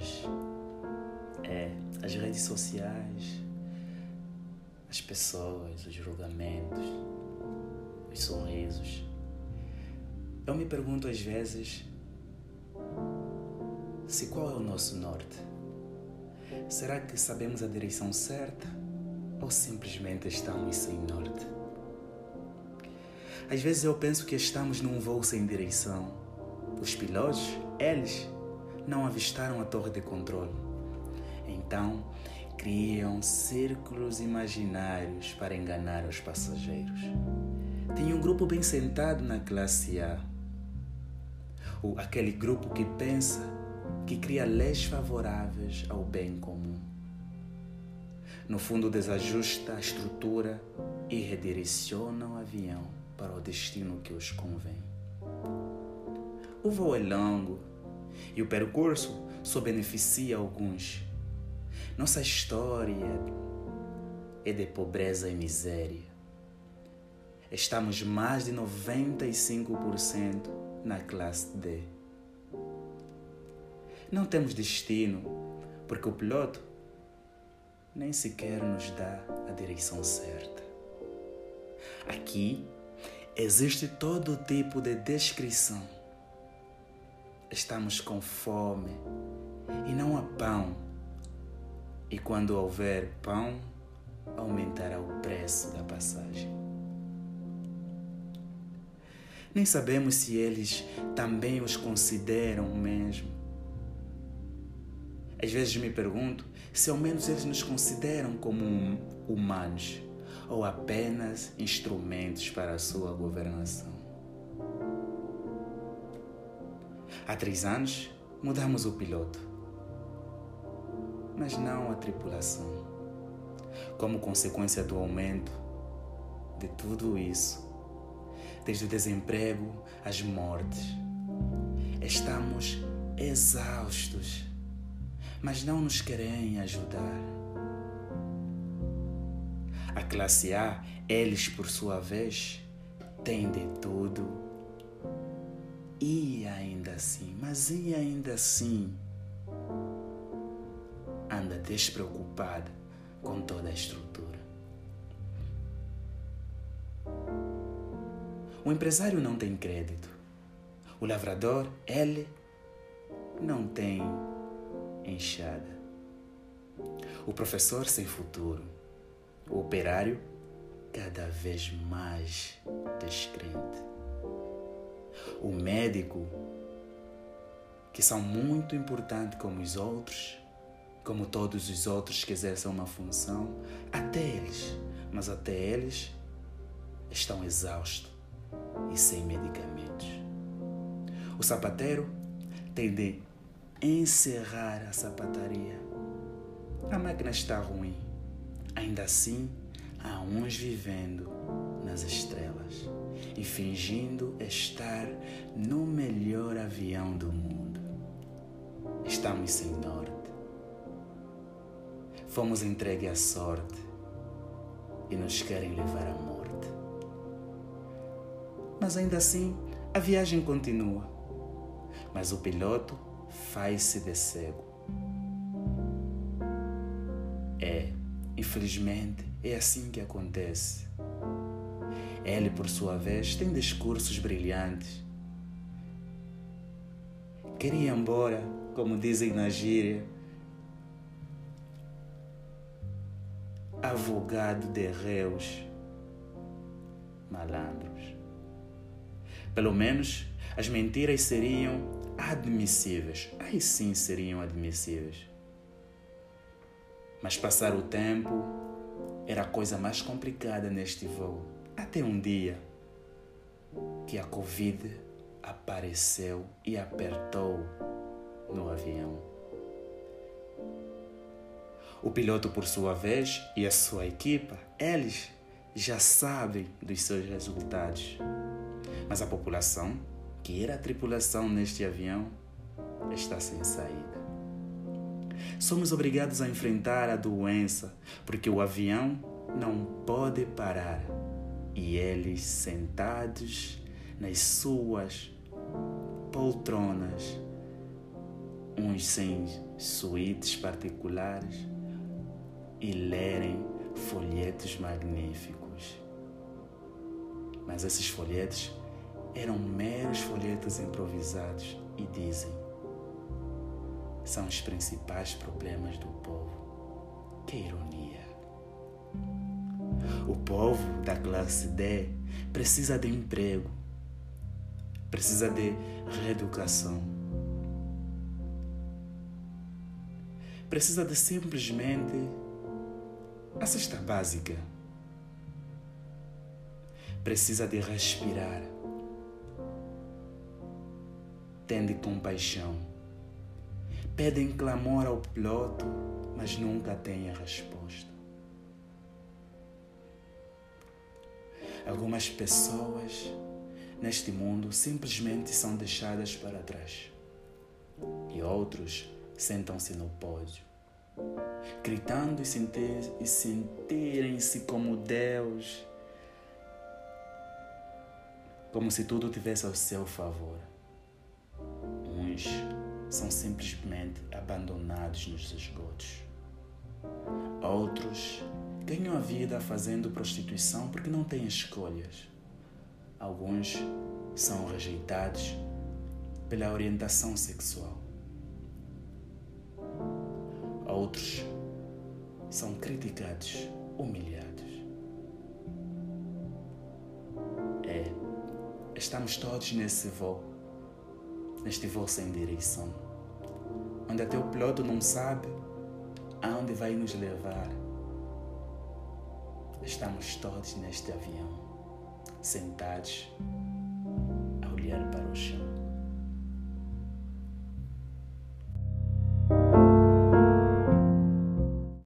hoje. É, as redes sociais, as pessoas, os julgamentos, os sorrisos. Eu me pergunto às vezes se qual é o nosso norte. Será que sabemos a direção certa ou simplesmente estamos sem norte? Às vezes eu penso que estamos num voo sem direção. Os pilotos, eles, não avistaram a torre de controle. Então, criam círculos imaginários para enganar os passageiros. Tem um grupo bem sentado na classe A. Ou aquele grupo que pensa que cria leis favoráveis ao bem comum. No fundo, desajusta a estrutura e redireciona o avião para o destino que os convém. O voo é longo e o percurso só beneficia alguns. Nossa história é de pobreza e miséria. Estamos mais de 95% na classe D. Não temos destino, porque o piloto nem sequer nos dá a direção certa. Aqui existe todo tipo de descrição. Estamos com fome e não há pão. E quando houver pão, aumentará o preço da passagem. Nem sabemos se eles também os consideram mesmo. Às vezes me pergunto se ao menos eles nos consideram como humanos ou apenas instrumentos para a sua governação. Há três anos mudamos o piloto, mas não a tripulação. Como consequência do aumento de tudo isso, desde o desemprego às mortes, estamos exaustos mas não nos querem ajudar. A classe A, eles por sua vez, têm de tudo. E ainda assim, mas e ainda assim, anda despreocupada com toda a estrutura. O empresário não tem crédito. O lavrador, ele, não tem enxada. O professor sem futuro. O operário cada vez mais descrente. O médico, que são muito importantes como os outros, como todos os outros que exercem uma função, até eles, mas até eles estão exaustos e sem medicamentos. O sapateiro tem de encerrar a sapataria. A máquina está ruim. Ainda assim, há uns vivendo nas estrelas e fingindo estar no melhor avião do mundo. Estamos sem norte. Fomos entregues à sorte e nos querem levar à morte. Mas ainda assim, a viagem continua. Mas o piloto faz-se de cego. É, infelizmente, é assim que acontece. Ele, por sua vez, tem discursos brilhantes. Queria ir embora, como dizem na gíria, avogado de reus malandros. Pelo menos as mentiras seriam admissíveis. Aí sim seriam admissíveis. Mas passar o tempo era a coisa mais complicada neste voo. Até um dia que a Covid apareceu e apertou no avião. O piloto, por sua vez, e a sua equipa, eles já sabem dos seus resultados. Mas a população que era a tripulação neste avião está sem saída. Somos obrigados a enfrentar a doença porque o avião não pode parar e eles sentados nas suas poltronas, uns sem suítes particulares e lerem folhetos magníficos. Mas esses folhetos eram meros folhetos improvisados e dizem: são os principais problemas do povo. Que ironia! O povo da classe D precisa de emprego, precisa de reeducação, precisa de simplesmente a cesta básica. Precisa de respirar. Tende compaixão. Pedem clamor ao piloto, mas nunca têm a resposta. Algumas pessoas neste mundo simplesmente são deixadas para trás e outros sentam-se no pódio gritando e, sentir, sentirem-se como Deus, como se tudo tivesse ao seu favor. Uns são simplesmente abandonados nos esgotos. Outros ganham a vida fazendo prostituição porque não têm escolhas. Alguns são rejeitados pela orientação sexual. Outros são criticados, humilhados. É, estamos todos nesse voo, neste voo sem direção, onde até o piloto não sabe aonde vai nos levar. Estamos todos neste avião, sentados a olhar para